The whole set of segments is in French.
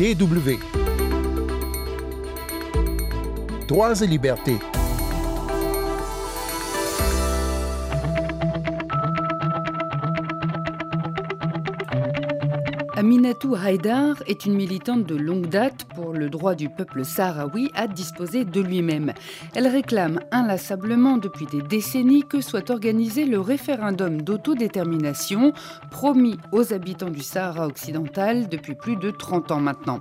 DW. Droits et libertés. Aminatou Haïdar est une militante de longue date pour le droit du peuple sahraoui à disposer de lui-même. Elle réclame inlassablement depuis des décennies que soit organisé le référendum d'autodétermination promis aux habitants du Sahara occidental depuis plus de 30 ans maintenant.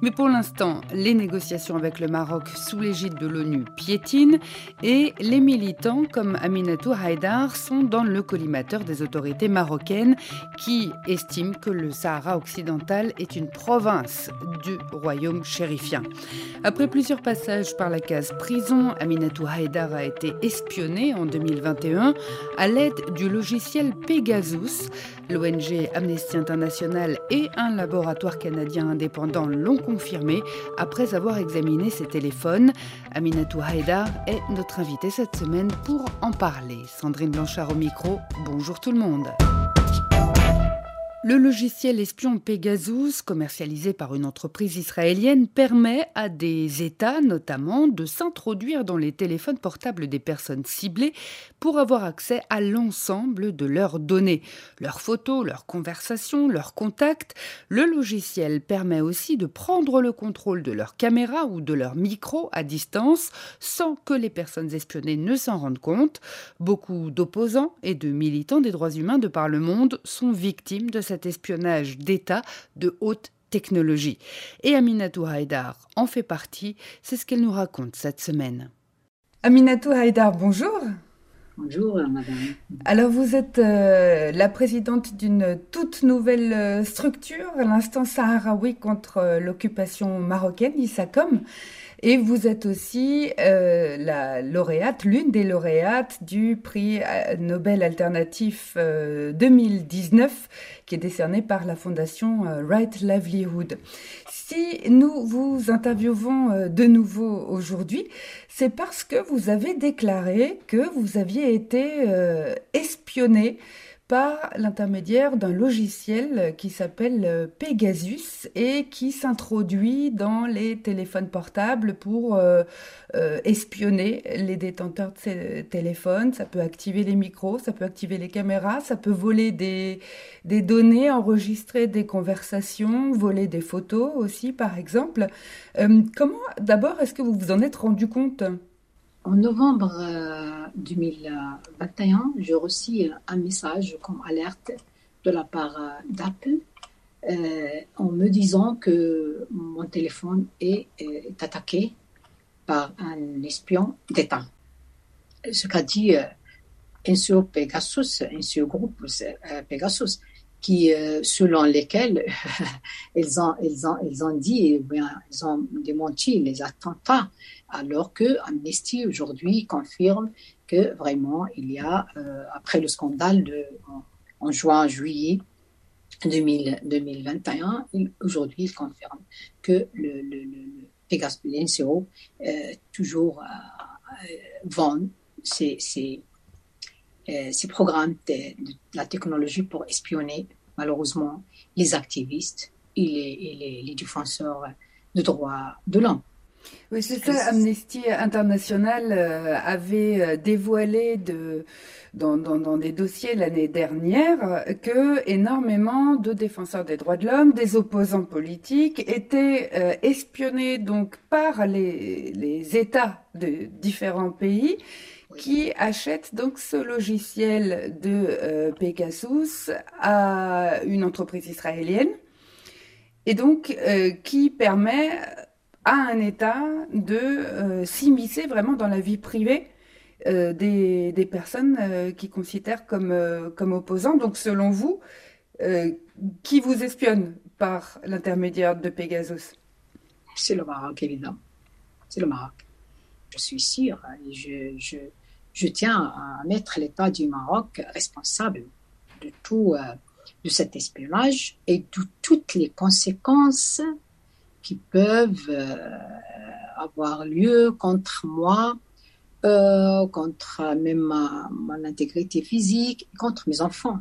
Mais pour l'instant, les négociations avec le Maroc sous l'égide de l'ONU piétinent et les militants comme Aminatou Haïdar sont dans le collimateur des autorités marocaines qui estiment que le Sahara occidentale est une province du royaume chérifien. Après plusieurs passages par la case prison, Aminatou Haïdar a été espionnée en 2021 à l'aide du logiciel Pegasus. L'ONG Amnesty International et un laboratoire canadien indépendant l'ont confirmé après avoir examiné ses téléphones. Aminatou Haïdar est notre invitée cette semaine pour en parler. Sandrine Blanchard au micro. Bonjour tout le monde. Le logiciel espion Pegasus, commercialisé par une entreprise israélienne, permet à des États notamment de s'introduire dans les téléphones portables des personnes ciblées pour avoir accès à l'ensemble de leurs données, leurs photos, leurs conversations, leurs contacts. Le logiciel permet aussi de prendre le contrôle de leurs caméras ou de leurs micros à distance sans que les personnes espionnées ne s'en rendent compte. Beaucoup d'opposants et de militants des droits humains de par le monde sont victimes de cet espionnage d'État de haute technologie. Et Aminatou Haïdar en fait partie, c'est ce qu'elle nous raconte cette semaine. Aminatou Haïdar, bonjour. Bonjour, madame. Alors, vous êtes euh, la présidente d'une toute nouvelle euh, structure, l'instant saharaoui contre euh, l'occupation marocaine, ISACOM. Et vous êtes aussi euh, la lauréate, l'une des lauréates du prix euh, Nobel alternatif 2019 euh, qui est décerné par la fondation Right Livelihood. Si nous vous interviewons de nouveau aujourd'hui, c'est parce que vous avez déclaré que vous aviez été espionné par l'intermédiaire d'un logiciel qui s'appelle euh, Pegasus et qui s'introduit dans les téléphones portables pour euh, euh, espionner les détenteurs de ces téléphones. Ça peut activer les micros, ça peut activer les caméras, ça peut voler des, des données, enregistrer des conversations, voler des photos aussi par exemple. comment d'abord est-ce que vous vous en êtes rendu compte? En novembre 2021, euh, j'ai reçu un message comme alerte de la part euh, d'Apple euh, en me disant que mon téléphone est, attaqué par un espion d'État. Ce qu'a dit un seul Pegasus, un seul groupe Pegasus, qui, selon lesquels ils, ont, ils, ont, ils ont dit, bien, ils ont démenti les attentats alors que Amnesty aujourd'hui confirme que vraiment il y a, euh, après le scandale de, en, juin-juillet 2021, aujourd'hui il confirme que le, le, le, Pegasus, euh, toujours euh, vend ces, ces programmes de, la technologie pour espionner malheureusement les activistes et les, les, les défenseurs de droits de l'homme. Oui, c'est ça. Amnesty International euh, avait euh, dévoilé de, dans, dans, des dossiers l'année dernière que énormément de défenseurs des droits de l'homme, des opposants politiques étaient euh, espionnés donc par les, les États de différents pays qui achètent donc ce logiciel de Pegasus à une entreprise israélienne et donc qui permet à un État de euh, s'immiscer vraiment dans la vie privée euh, des, personnes euh, qui considèrent comme, comme opposants. Donc selon vous, qui vous espionne par l'intermédiaire de Pegasus? C'est le Maroc, évidemment. C'est le Maroc. Je suis sûre et je, je, je tiens à mettre l'État du Maroc responsable de tout de cet espionnage et de toutes les conséquences qui peuvent euh, avoir lieu contre moi, euh, contre même ma, mon intégrité physique, contre mes enfants.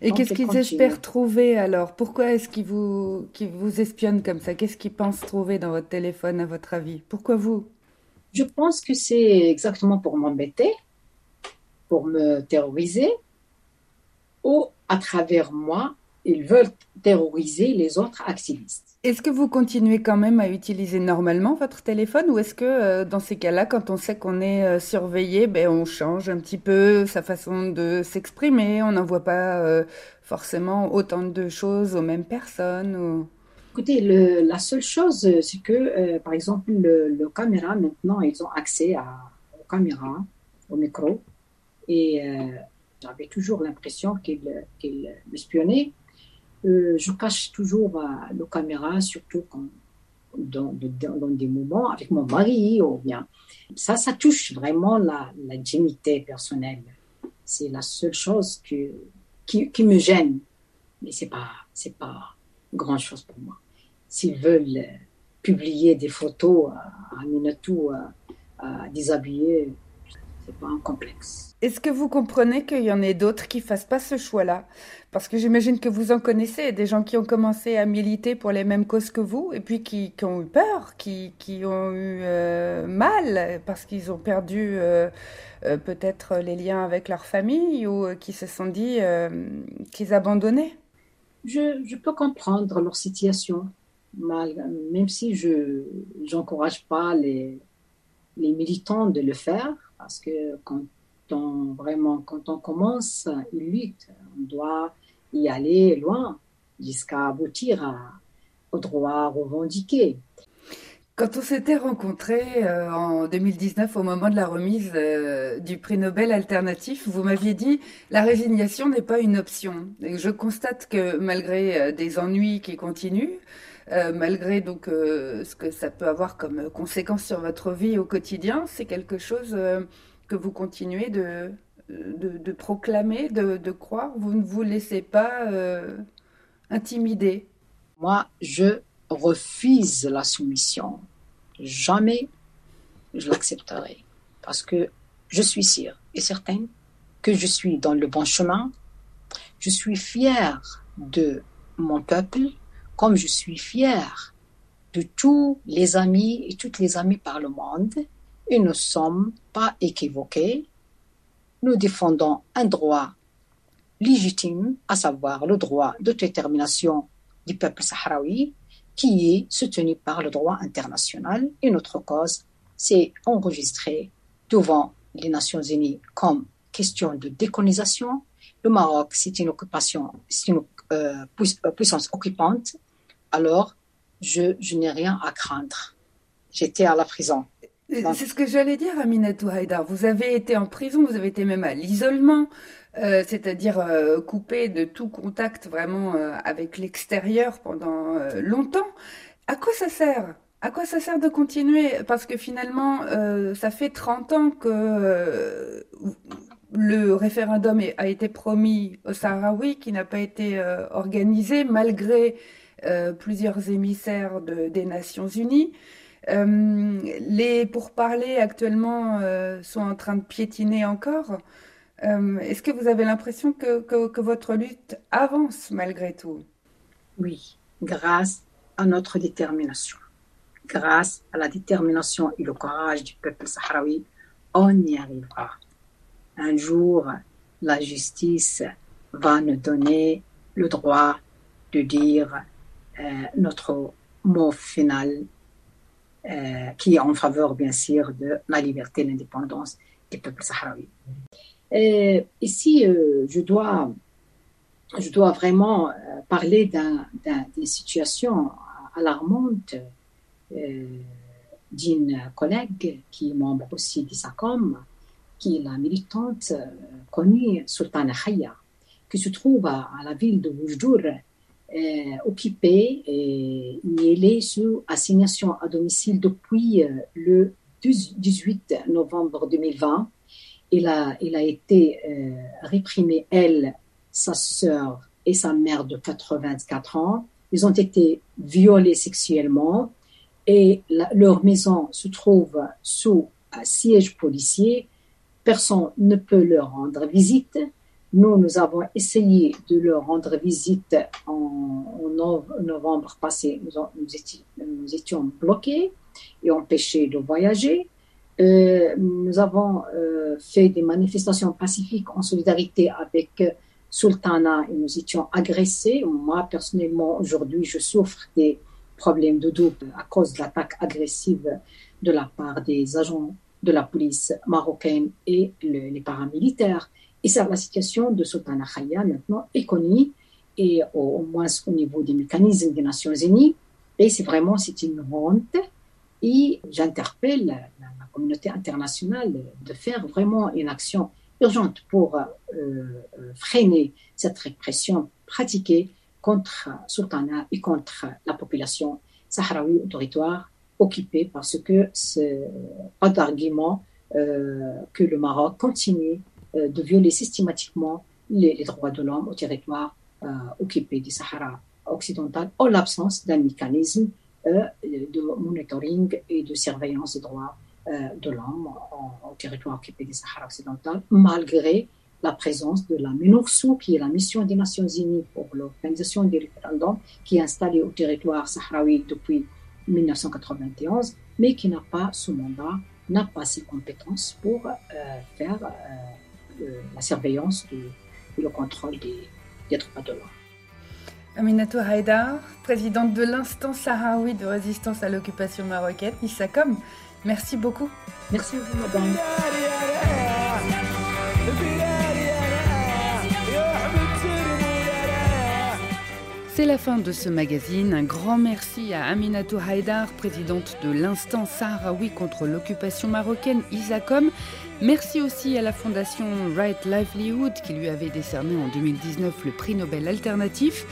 Et qu'est-ce qu'ils espèrent trouver alors? Pourquoi est-ce qu'ils vous, vous espionnent comme ça? Qu'est-ce qu'ils pensent trouver dans votre téléphone, à votre avis? Pourquoi vous? Je pense que c'est exactement pour m'embêter, pour me terroriser, ou à travers moi, ils veulent terroriser les autres activistes. Est-ce que vous continuez quand même à utiliser normalement votre téléphone ou est-ce que euh, dans ces cas-là, quand on sait qu'on est euh, surveillé, ben, on change un petit peu sa façon de s'exprimer, on n'envoie pas euh, forcément autant de choses aux mêmes personnes. Écoutez, la seule chose, c'est que, par exemple, le, caméra, maintenant, ils ont accès à, aux caméras, au micro, et j'avais toujours l'impression qu'ils qu m'espionnaient. Euh, je cache toujours euh, la caméra, surtout dans, des moments avec mon mari ou bien. Ça, ça touche vraiment la, la dignité personnelle. C'est la seule chose qui, qui me gêne. Mais c'est pas, pas grand chose pour moi. S'ils veulent euh, publier des photos à Minatou déshabillée, c'est pas un complexe. Est-ce que vous comprenez qu'il y en ait d'autres qui fassent pas ce choix-là? Parce que j'imagine que vous en connaissez des gens qui ont commencé à militer pour les mêmes causes que vous et puis qui, ont eu peur, qui, qui ont eu euh, mal parce qu'ils ont perdu euh, peut-être les liens avec leur famille ou qui se sont dit qu'ils abandonnaient. Je, je, peux comprendre leur situation, même si je n'encourage pas les, les militants de le faire parce que quand on, vraiment, quand on commence une lutte, on doit y aller loin jusqu'à aboutir au droit revendiqué. Quand on s'était rencontrés euh, en 2019 au moment de la remise euh, du prix Nobel alternatif, vous m'aviez dit la résignation n'est pas une option. Je constate que malgré euh, des ennuis qui continuent, malgré donc ce que ça peut avoir comme conséquence sur votre vie au quotidien, c'est quelque chose que vous continuez de, proclamer, de, croire. Vous ne vous laissez pas intimider. Moi, je refuse la soumission. Jamais je l'accepterai. Parce que je suis sûre et certaine que je suis dans le bon chemin. Je suis fière de mon peuple, comme je suis fière de tous les amis et toutes les amies par le monde. Et nous ne sommes pas équivoqués. Nous défendons un droit légitime, à savoir le droit de détermination du peuple sahraoui, qui est soutenu par le droit international et notre cause s'est enregistrée devant les Nations Unies comme question de décolonisation. Le Maroc, c'est une occupation, c'est une euh, euh, puissance occupante. Alors, je, je n'ai rien à craindre. J'étais à la prison. C'est ce que j'allais dire, Aminatou Haïdar. Vous avez été en prison, vous avez été même à l'isolement. Euh, c'est-à-dire euh, coupé de tout contact vraiment euh, avec l'extérieur pendant longtemps. À quoi ça sert? À quoi ça sert de continuer? Parce que finalement, ça fait 30 ans que le référendum a été promis au Sahraoui, qui n'a pas été organisé malgré plusieurs émissaires des Nations Unies. les pourparlers actuellement sont en train de piétiner encore. Euh, est-ce que vous avez l'impression que, que, votre lutte avance malgré tout? Oui, grâce à notre détermination. Grâce à la détermination et le courage du peuple sahraoui, on y arrivera. Un jour, la justice va nous donner le droit de dire euh, notre mot final, euh, qui est en faveur, bien sûr, de la liberté et l'indépendance du peuple sahraoui. Et ici, euh, je, dois, je dois vraiment euh, parler d'une situation alarmante euh, d'une collègue qui est membre aussi du SACOM, qui est la militante connue Sultana Khaya, qui se trouve à, la ville de Oujdour, occupée et est sous assignation à domicile depuis le 18 novembre 2020 il a, il a été euh, réprimé, elle, sa sœur et sa mère de 84 ans. Ils ont été violés sexuellement et leur maison se trouve sous un siège policier. Personne ne peut leur rendre visite. Nous, nous avons essayé de leur rendre visite en, novembre passé. Nous, étions, bloqués et empêchés de voyager. Euh, nous avons euh, fait des manifestations pacifiques en solidarité avec Sultana et nous étions agressés. Moi, personnellement, aujourd'hui, je souffre des problèmes de double à cause de l'attaque agressive de la part des agents de la police marocaine et les paramilitaires. Et ça, la situation de Sultana Khaya maintenant est connue, et au, moins au niveau des mécanismes des Nations Unies. Et c'est vraiment, c'est une honte. Et j'interpelle la, communauté internationale de faire vraiment une action urgente pour euh, euh, freiner cette répression pratiquée contre Sultana et contre la population sahraoui au territoire occupé parce que c'est pas d'argument euh, que le Maroc continue de violer systématiquement les, droits de l'homme au territoire occupé du Sahara occidental en l'absence d'un mécanisme de monitoring et de surveillance des droits de l'homme au territoire occupé du Sahara occidental, malgré la présence de la MINURSO, qui est la mission des Nations Unies pour l'organisation des référendums, qui est installée au territoire sahraoui depuis 1991, mais qui n'a pas ce mandat, n'a pas ses compétences pour faire la surveillance et le contrôle des, droits de l'homme. Aminatou Haïdar, présidente de l'instance sahraoui de résistance à l'occupation marocaine, ISACOM, merci beaucoup. Merci à vous, madame. C'est la fin de ce magazine. Un grand merci à Aminatou Haïdar, présidente de l'instance sahraoui contre l'occupation marocaine ISACOM. Merci aussi à la fondation Right Livelihood qui lui avait décerné en 2019 le prix Nobel alternatif.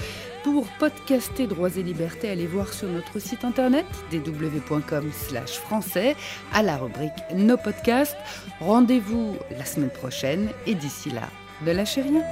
Pour podcaster Droits et Libertés, allez voir sur notre site internet www.com français à la rubrique Nos podcasts. Rendez-vous la semaine prochaine et d'ici là, ne lâchez rien.